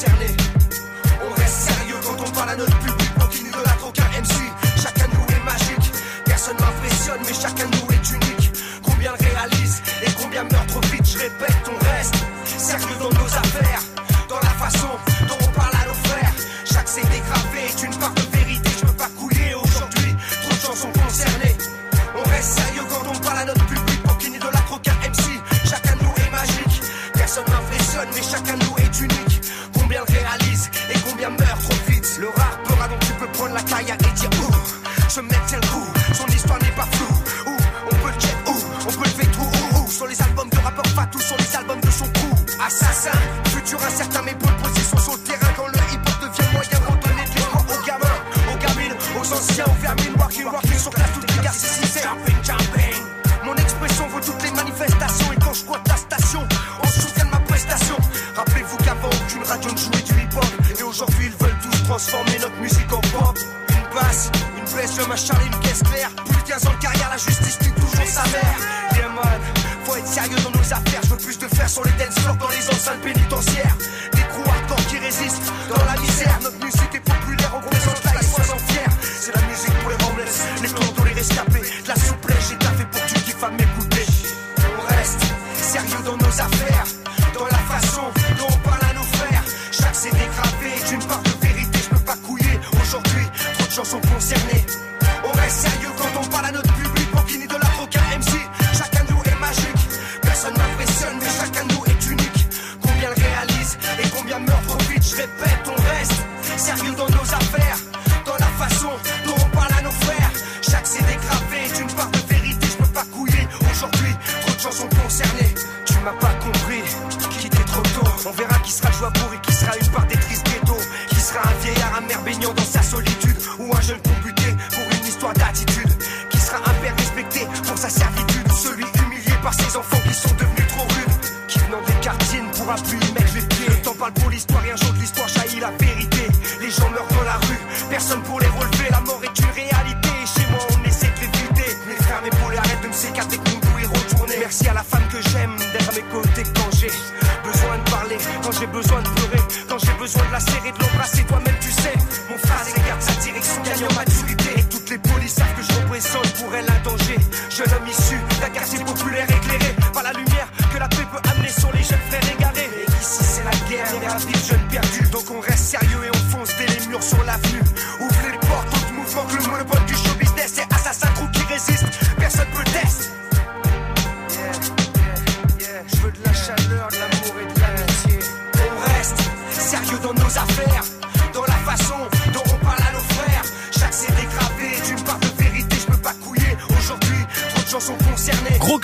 Affaires. Je veux plus de faire sur les dance dans les enceintes pénitentiaires. Des crews hardcore qui résistent dans la misère. Notre musique est populaire,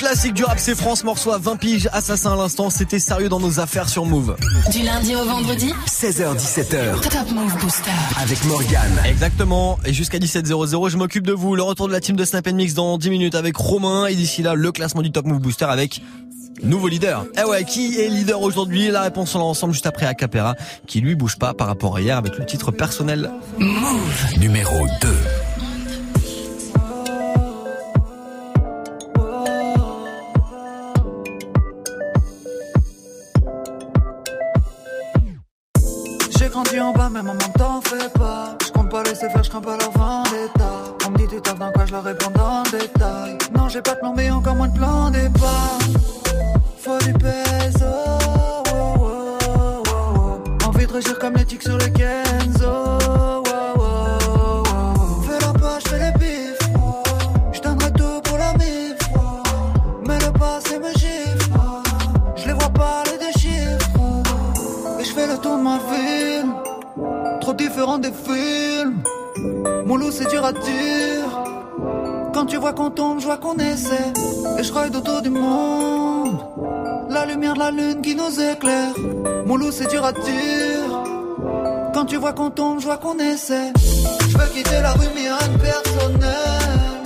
classique du rap, c'est France morceau à 20 piges, assassin à l'instant, c'était sérieux dans nos affaires sur Move.
Du lundi au vendredi
16h17h.
Top Move Booster.
Avec Morgane.
Exactement, et jusqu'à 17h00, je m'occupe de vous. Le retour de la team de Snap Mix dans 10 minutes avec Romain, et d'ici là, le classement du Top Move Booster avec Nouveau leader. Eh ouais, qui est leader aujourd'hui? La réponse on l'a ensemble juste après Acapera, qui lui bouge pas par rapport à hier avec le titre personnel.
Move.
Numéro 2.
Grandi en maman t'en fais pas. Je compte pas laisser faire, je crains pas leur vendetta. On me dit tu taffes dans quoi, je leur réponds dans le détail. Non, j'ai pas de plan, mais encore moins de plan départ. Faut du peso. oh, oh, oh. Envie de régir comme les tics sur les Kenzo. Des Mon loup c'est dur à dire. Quand tu vois qu'on tombe, je vois qu'on essaie. Et je ride autour du monde. La lumière de la lune qui nous éclaire. Mon loup c'est dur à dire. Quand tu vois qu'on tombe, je vois qu'on essaie. Je veux quitter la rue mais rien personnel.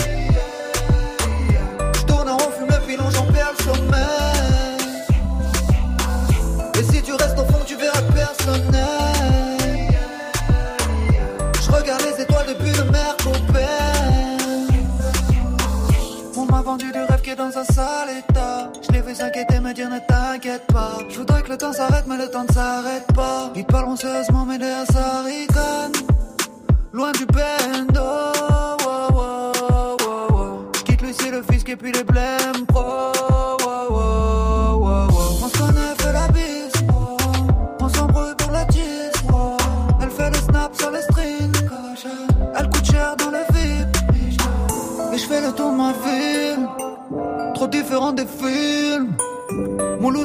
Tourne en rond, fume le pilon, j'en perds le sommeil. Et si tu restes au fond, tu verras personnel. Dans un sale état. Je l'ai vu s'inquiéter, me dire ne t'inquiète pas. Je voudrais que le temps s'arrête, mais le temps ne s'arrête pas. Ils parleront sérieusement, mais derrière ça ricane. Loin du bendo. oh, oh, oh. Je quitte Lucie, le fisc et puis les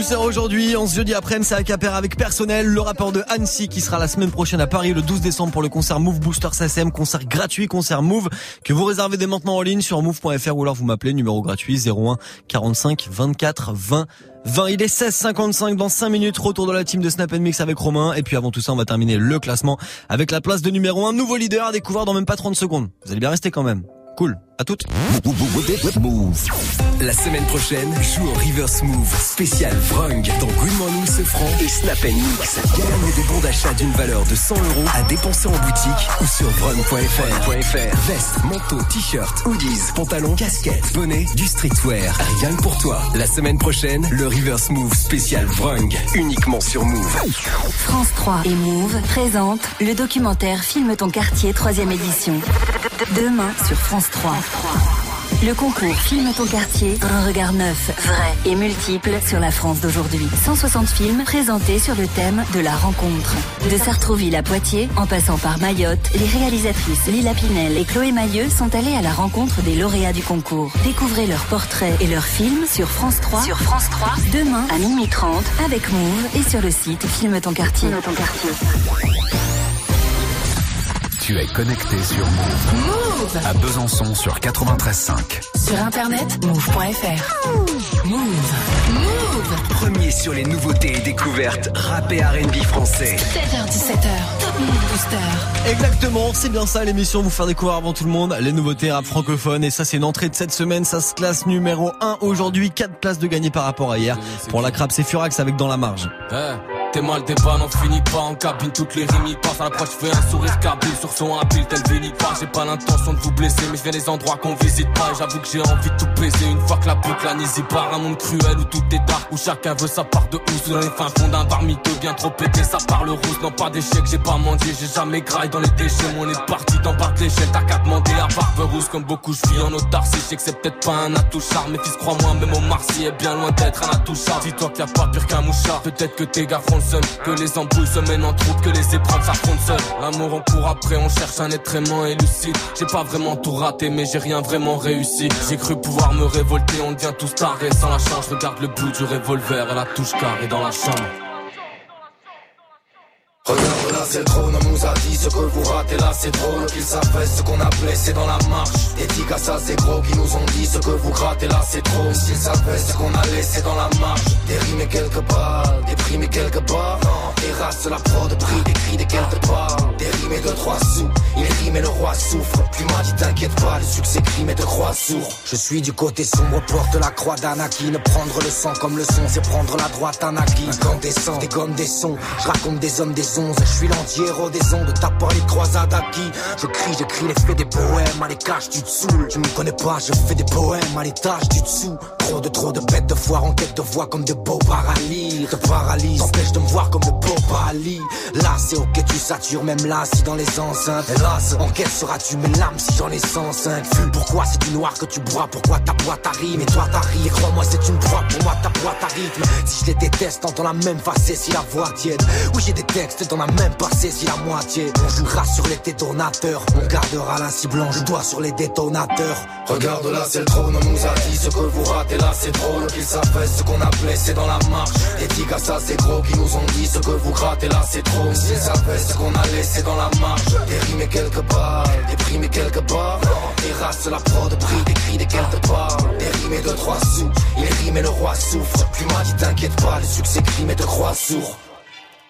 Booster aujourd'hui, en ce jeudi après-midi, c'est Acapera avec personnel, le rappeur de Annecy qui sera la semaine prochaine à Paris le 12 décembre pour le concert Move Booster SACM, concert gratuit, concert Move, que vous réservez dès maintenant en ligne sur move.fr ou alors vous m'appelez, numéro gratuit 01 45 24 20 20. Il est 16h55 dans 5 minutes, retour de la team de Snap Mix avec Romain, et puis avant tout ça, on va terminer le classement avec la place de numéro 1, nouveau leader à découvrir dans même pas 30 secondes. Vous allez bien rester quand même. Cool. À toutes.
Move. La semaine prochaine, joue au Reverse Move spécial Vrung dans Good Morning Sefran et Snap Mix. Gagne des bons d'achat d'une valeur de 100 euros à dépenser en boutique ou sur vrung.fr. Veste, manteau, t-shirt, hoodies, pantalons, casquettes, bonnet, du streetwear. Rien que pour toi. La semaine prochaine, le Reverse Move spécial Vrung uniquement sur Move.
France 3 et Move présentent le documentaire Filme ton quartier 3 édition. Demain sur France 3. Le concours Filme ton quartier, un regard neuf, vrai et multiple sur la France d'aujourd'hui. 160 films présentés sur le thème de la rencontre. De Sartrouville à Poitiers, en passant par Mayotte, les réalisatrices Lila Pinel et Chloé Mailleux sont allées à la rencontre des lauréats du concours. Découvrez leurs portraits et leurs films sur France 3. Sur France 3. Demain à minuit 30 avec Move et sur le site Filme ton quartier. ton quartier.
Tu es connecté sur Move.
Move
À Besançon sur 93.5.
Sur internet, move.fr. Move. Move.
Premier sur les nouveautés et découvertes rap et R&B français.
7h17h. Top Move Booster.
Exactement, c'est bien ça l'émission, vous faire découvrir avant tout le monde les nouveautés rap francophones et ça c'est une entrée de cette semaine, ça se classe numéro 1 aujourd'hui, 4 places de gagné par rapport à hier. Pour la crabe c'est Furax avec Dans la marge.
Eh, T'es mal des n'en finit pas en cabine, toutes les rimes y passent à l'approche, fais un sourire cabine sur son habile, tel finit pas. J'ai pas l'intention de vous blesser, mais je viens des endroits qu'on visite pas. J'avoue que j'ai envie de tout baiser une fois que la boucle la y part. Un monde cruel où tout est dark, où chacun veut sa part de housse. Dans les fins fonds d'un bar miteux, bien trop pété, ça parle rousse. Non, pas d'échec, j'ai pas mendié, j'ai jamais graille dans les déchets. On est parti dans de l'échelle, t'as qu'à demander à barbe rousse. Comme beaucoup, je vis en autarcie, je que c'est peut-être pas un atout charme. Mais fils, crois-moi, même au Marcy est bien loin d'être un atout charme. Dis-toi qu'il y a pas pire qu'un mouchard. Peut-être que tes gars que les embrouilles se mènent en troupe, que les épreuves s'affrontent seules. L'amour on court après, on cherche un être aimant et lucide. J'ai pas vraiment tout raté, mais j'ai rien vraiment réussi. J'ai cru pouvoir me révolter, on devient tous tarés sans la chance. Je regarde le bout du revolver et la touche carrée dans la chambre.
Regarde là c'est le trône, on nous a dit ce que vous ratez. Là c'est drôle Qu'ils savent ce qu'on a blessé dans la marche. Des à ça c'est gros qui nous ont dit ce que vous grattez là c'est trop S'ils savaient ce qu'on a laissé dans la marche. Et quelques balles, et quelques barres Non, races la prod, prix, des cris, des quelques balles et de trois sous, il rime et le roi souffre Plus m'a dit t'inquiète pas, le succès crime et de croix sourd Je suis du côté sombre, porte la croix d'Anakin Prendre le sang comme le son, c'est prendre la droite Anakin Quand des gommes, des sons, je raconte des hommes, des je suis l'anti-héros des ondes, t'as pas les croisades acquis. Je crie, j'écris les faits des poèmes, à les caches, tu te saoules. Tu me connais pas, je fais des poèmes, à l'étage du dessous. Trop de trop de bêtes de foire en quête de voix comme de beaux paralyses. Te paralyse, t'empêche de me voir comme de beaux paralyses. Là, c'est ok, tu satures, même là, si dans les enceintes. Hélas, en quelle seras-tu mes lames si j'en ai 105 Pourquoi c'est du noir que tu bois? Pourquoi ta boîte arrive Et toi t'arrives, et crois-moi, c'est une proie, pour moi ta boîte rythme. Si je les déteste, t'entends la même facette si la voix tiède. Oui, j'ai des textes dans la même passé si la moitié. On jouera sur les détonateurs, on gardera la cible blanche, je dois sur les détonateurs. Regarde là, c'est le trône, on nous a dit ce que vous ratez là, c'est drôle. Qu'ils savent ce qu'on a blessé dans la marche. Des à ça, c'est gros, qui nous ont dit ce que vous grattez là, c'est trop. S'ils savaient ce qu'on a laissé dans la marche. Des rimes et quelques balles, primes et quelques barres. Des races, la prod, prix, des cris, des quelques balles. Des rimes et de trois sous, il rime et le roi souffre. Plus dit t'inquiète pas, le succès crime et de croix sourd.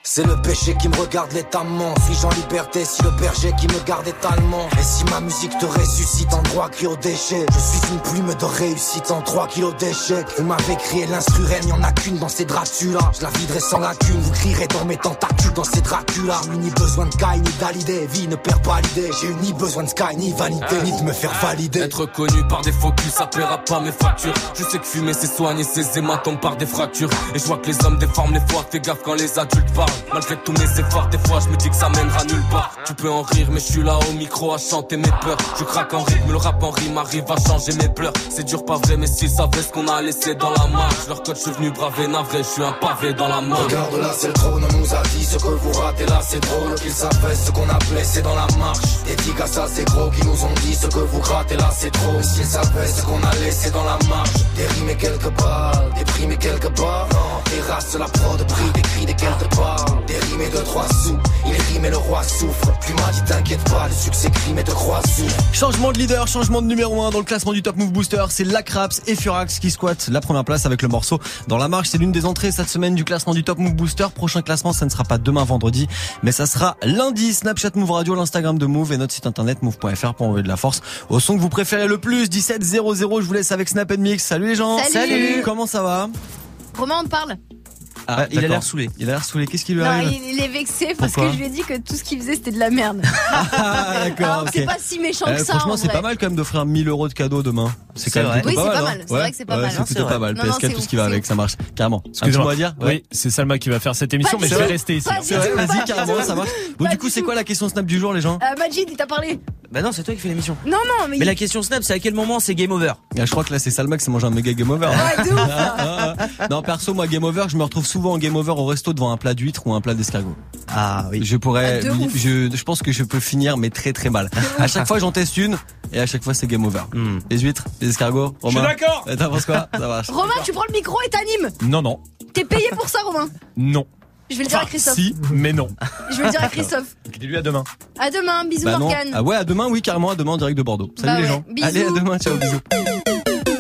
C'est le péché qui me regarde létamment Suis-je en liberté si le berger qui me garde étalement Et si ma musique te ressuscite en droit cri au déchet Je suis une plume de réussite en 3 kilos d'échecs Vous m'avez crié l'instru reine, y'en a qu'une dans ces Dracula. Je la viderai sans lacune, vous crierez dans mes tentacules dans ces Dracula. J'ai ni besoin de Kai ni d'Alidé, vie ne perd pas l'idée. J'ai eu ni besoin de Sky ni vanité, ni de me faire valider.
Être connu par des focus, ça paiera pas mes factures. Je sais que fumer c'est soigner ses hématomes par des fractures. Et je vois que les hommes déforment les fois, fais gaffe quand les adultes parlent Malgré tous mes efforts, des fois je me dis que ça mènera nulle part. Tu peux en rire, mais je suis là au micro à chanter mes peurs. Je craque en rythme, le rap en rime arrive à changer mes pleurs. C'est dur, pas vrai, mais s'ils savaient ce qu'on a laissé dans la marche. Leur code, je suis venu braver, navré, je suis un pavé dans la main.
Regarde là, c'est le trône, on nous a dit ce que vous ratez là, c'est drôle. Qu'ils savaient ce qu'on a blessé dans la marche. Des à ça, c'est gros, qui nous ont dit ce que vous grattez là, c'est trop. S'ils savaient ce qu'on a laissé dans la marche. Des rimes et quelques balles, et quelques barres. Des races, la prod, prix, des cris, des quelques balles. Des rimes et de trois sous, il rime et le roi souffre. Plus m'a dit t'inquiète pas, le succès crime et de croix sous.
Changement de leader, changement de numéro 1 dans le classement du Top Move Booster, c'est Lacraps et Furax qui squattent la première place avec le morceau Dans la marche. C'est l'une des entrées cette semaine du classement du Top Move Booster. Prochain classement, ça ne sera pas demain vendredi, mais ça sera lundi. Snapchat Move Radio, l'Instagram de Move et notre site internet move.fr pour envoyer de la force au son que vous préférez le plus. 17 00, je vous laisse avec Snap Mix. Salut les gens.
Salut.
Comment ça va?
Romain, on te parle?
Ah,
il a l'air saoulé.
Il a l'air saoulé. Qu'est-ce qui lui
Non,
arrive
il, il est vexé parce
Pourquoi
que je lui ai dit que tout ce qu'il faisait c'était de la merde. [laughs]
Ah, d'accord.
C'est pas si méchant
Euh,
que ça.
Franchement,
en
c'est pas mal quand même d'offrir 1000 euros de cadeaux demain. C'est quand même
Oui,
pas
c'est
mal.
pas
hein.
mal. C'est vrai que c'est pas
Ouais,
mal,
C'est
hein.
plutôt
C'est
pas mal.
Non, non,
PS4,
c'est
tout ce qui va avec, ça marche. Carrément.
Excuse-moi.
à dire
Oui, c'est Salma qui va faire cette émission, mais je vais rester ici.
Vas-y, carrément, ça marche. Bon, du coup, c'est quoi la question Snap du jour, les gens
Euh, Majid, il t'a parlé.
Bah non, c'est toi qui fais l'émission.
Non, non, mais.
Mais la question Snap, c'est à quel moment c'est game over
Ah, je crois que là c'est Salma qui s'est mangé un méga game over.
Ouais,
non, perso, moi, game over, je me retrouve souvent en game over au resto devant un plat d'huître ou un plat d'escargot.
Ah oui.
Je pourrais,
Ah,
je, je pense que je peux finir, mais très très mal. À chaque fois, j'en teste une, et à chaque fois, c'est game over.
Hmm.
Les huîtres, les escargots,
Je suis
Romain.
d'accord.
T'en penses quoi? Ça marche. [laughs]
Romain, tu prends le micro et t'animes.
Non, non,
T'es payé pour ça, Romain?
non.
Je vais le dire à Christophe.
si, mais non.
Je vais le dire à Christophe. [laughs]
Dis-lui à demain.
À demain, bisous
Bah.
Morgane.
Ah ouais, à demain, oui, carrément, à demain en direct de Bordeaux. Salut
Bah
les
ouais,
gens.
bisous.
Allez, à demain, ciao, bisous.